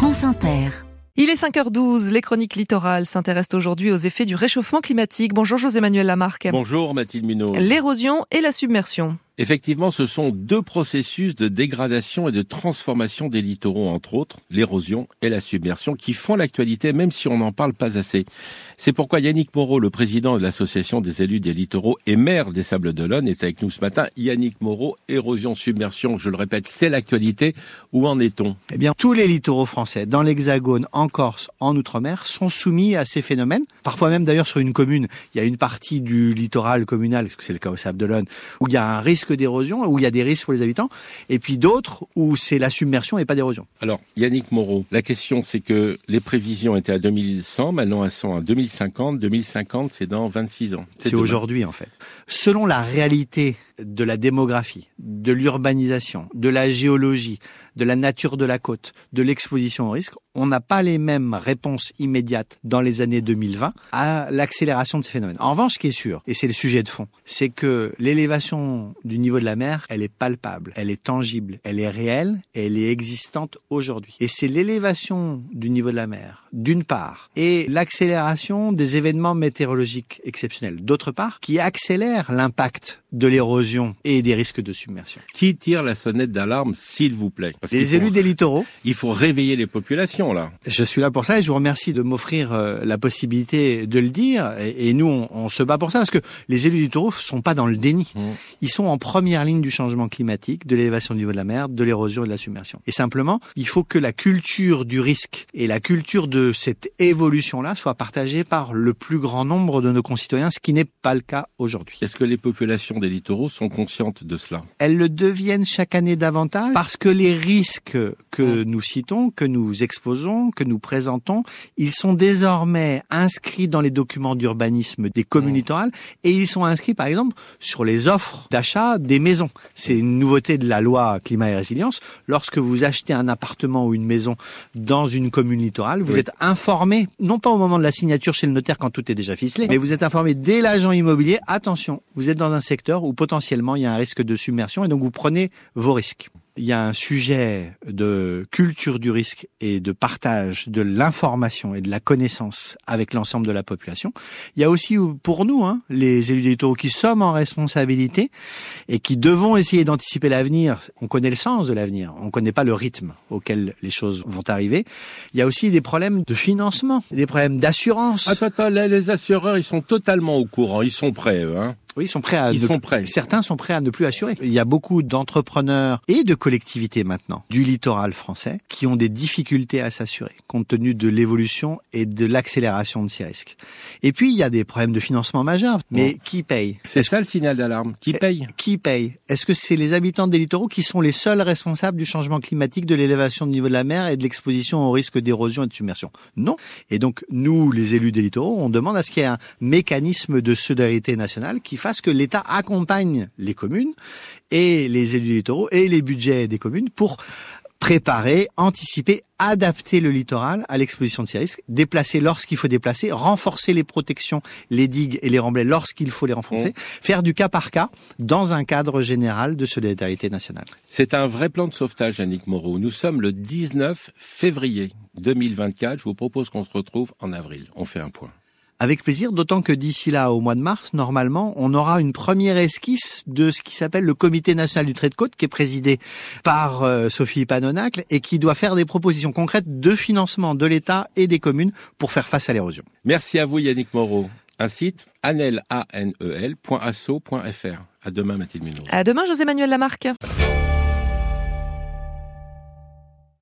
France Inter. Il est 5h12, les chroniques littorales s'intéressent aujourd'hui aux effets du réchauffement climatique. Bonjour José-Manuel Lamarck. Bonjour Mathilde Minot. L'érosion et la submersion. Effectivement, ce sont deux processus de dégradation et de transformation des littoraux, entre autres, l'érosion et la submersion, qui font l'actualité, même si on n'en parle pas assez. C'est pourquoi Yannick Moreau, le président de l'Association des élus des littoraux et maire des Sables d'Olonne, est avec nous ce matin. Yannick Moreau, érosion, submersion, je le répète, c'est l'actualité. Où en est-on? Eh bien, tous les littoraux français, dans l'Hexagone, en Corse, en Outre-mer, sont soumis à ces phénomènes. Parfois même, d'ailleurs, sur une commune, il y a une partie du littoral communal, parce que c'est le cas au Sable d'Olonne, où il y a un risque d'érosion, où il y a des risques pour les habitants, et puis d'autres où c'est la submersion et pas d'érosion. Alors, Yannick Moreau, la question c'est que les prévisions étaient à 2100, maintenant elles sont à 2050. 2050, c'est dans 26 ans. C'est aujourd'hui en fait. Selon la réalité de la démographie, de l'urbanisation, de la géologie, de la nature de la côte, de l'exposition au risque, on n'a pas les mêmes réponses immédiates dans les années 2020 à l'accélération de ces phénomènes. En revanche, ce qui est sûr, et c'est le sujet de fond, c'est que l'élévation du niveau de la mer, elle est palpable, elle est tangible, elle est réelle, elle est existante aujourd'hui. Et c'est l'élévation du niveau de la mer, d'une part, et l'accélération des événements météorologiques exceptionnels, d'autre part, qui accélère l'impact de l'érosion et des risques de submersion. Qui tire la sonnette d'alarme, s'il vous plaît? Les élus des littoraux. Il faut réveiller les populations, là. Je suis là pour ça et je vous remercie de m'offrir euh, la possibilité de le dire. Et, nous, on, se bat pour ça parce que les élus des littoraux sont pas dans le déni. Mmh. Ils sont en première ligne du changement climatique, de l'élévation du niveau de la mer, de l'érosion et de la submersion. Et simplement, il faut que la culture du risque et la culture de cette évolution-là soit partagée par le plus grand nombre de nos concitoyens, ce qui n'est pas le cas aujourd'hui. Est-ce que les populations des littoraux sont conscientes de cela? Elles le deviennent chaque année davantage parce que les risques que nous citons, que nous exposons, que nous présentons, ils sont désormais inscrits dans les documents d'urbanisme des communes littorales et ils sont inscrits par exemple sur les offres d'achat des maisons. C'est une nouveauté de la loi climat et résilience. Lorsque vous achetez un appartement ou une maison dans une commune littorale, vous êtes informé, non pas au moment de la signature chez le notaire quand tout est déjà ficelé, mais vous êtes informé dès l'agent immobilier, attention, vous êtes dans un secteur où potentiellement il y a un risque de submersion et donc vous prenez vos risques il y a un sujet de culture du risque et de partage de l'information et de la connaissance avec l'ensemble de la population. Il y a aussi pour nous, hein, les élus des qui sommes en responsabilité et qui devons essayer d'anticiper l'avenir. On connaît le sens de l'avenir, on ne connaît pas le rythme auquel les choses vont arriver. Il y a aussi des problèmes de financement, des problèmes d'assurance. Attends, attends, les assureurs, ils sont totalement au courant, ils sont prêts, hein oui, ils sont prêts à. Ils sont prêts. Certains sont prêts à ne plus assurer. Il y a beaucoup d'entrepreneurs et de collectivités maintenant du littoral français qui ont des difficultés à s'assurer compte tenu de l'évolution et de l'accélération de ces risques. Et puis il y a des problèmes de financement majeurs. Mais qui paye? C'est ça le signal d'alarme. Qui paye? Qui paye? Est-ce que c'est les habitants des littoraux qui sont les seuls responsables du changement climatique, de l'élévation du niveau de la mer et de l'exposition au risque d'érosion et de submersion? Non. Et donc nous, les élus des littoraux, on demande à ce qu'il y ait un mécanisme de solidarité nationale qui fasse que l'État accompagne les communes et les élus littoraux et les budgets des communes pour préparer, anticiper, adapter le littoral à l'exposition de ces risques, déplacer lorsqu'il faut déplacer, renforcer les protections, les digues et les remblais lorsqu'il faut les renforcer, mmh. faire du cas par cas dans un cadre général de solidarité nationale. C'est un vrai plan de sauvetage, Annick Moreau. Nous sommes le 19 février 2024. Je vous propose qu'on se retrouve en avril. On fait un point. Avec plaisir, d'autant que d'ici là, au mois de mars, normalement, on aura une première esquisse de ce qui s'appelle le Comité national du trait de côte, qui est présidé par euh, Sophie Panonacle et qui doit faire des propositions concrètes de financement de l'État et des communes pour faire face à l'érosion. Merci à vous, Yannick Moreau. Un site, anel, A -N -E À demain, Mathilde Minot. À demain, José-Manuel Lamarck.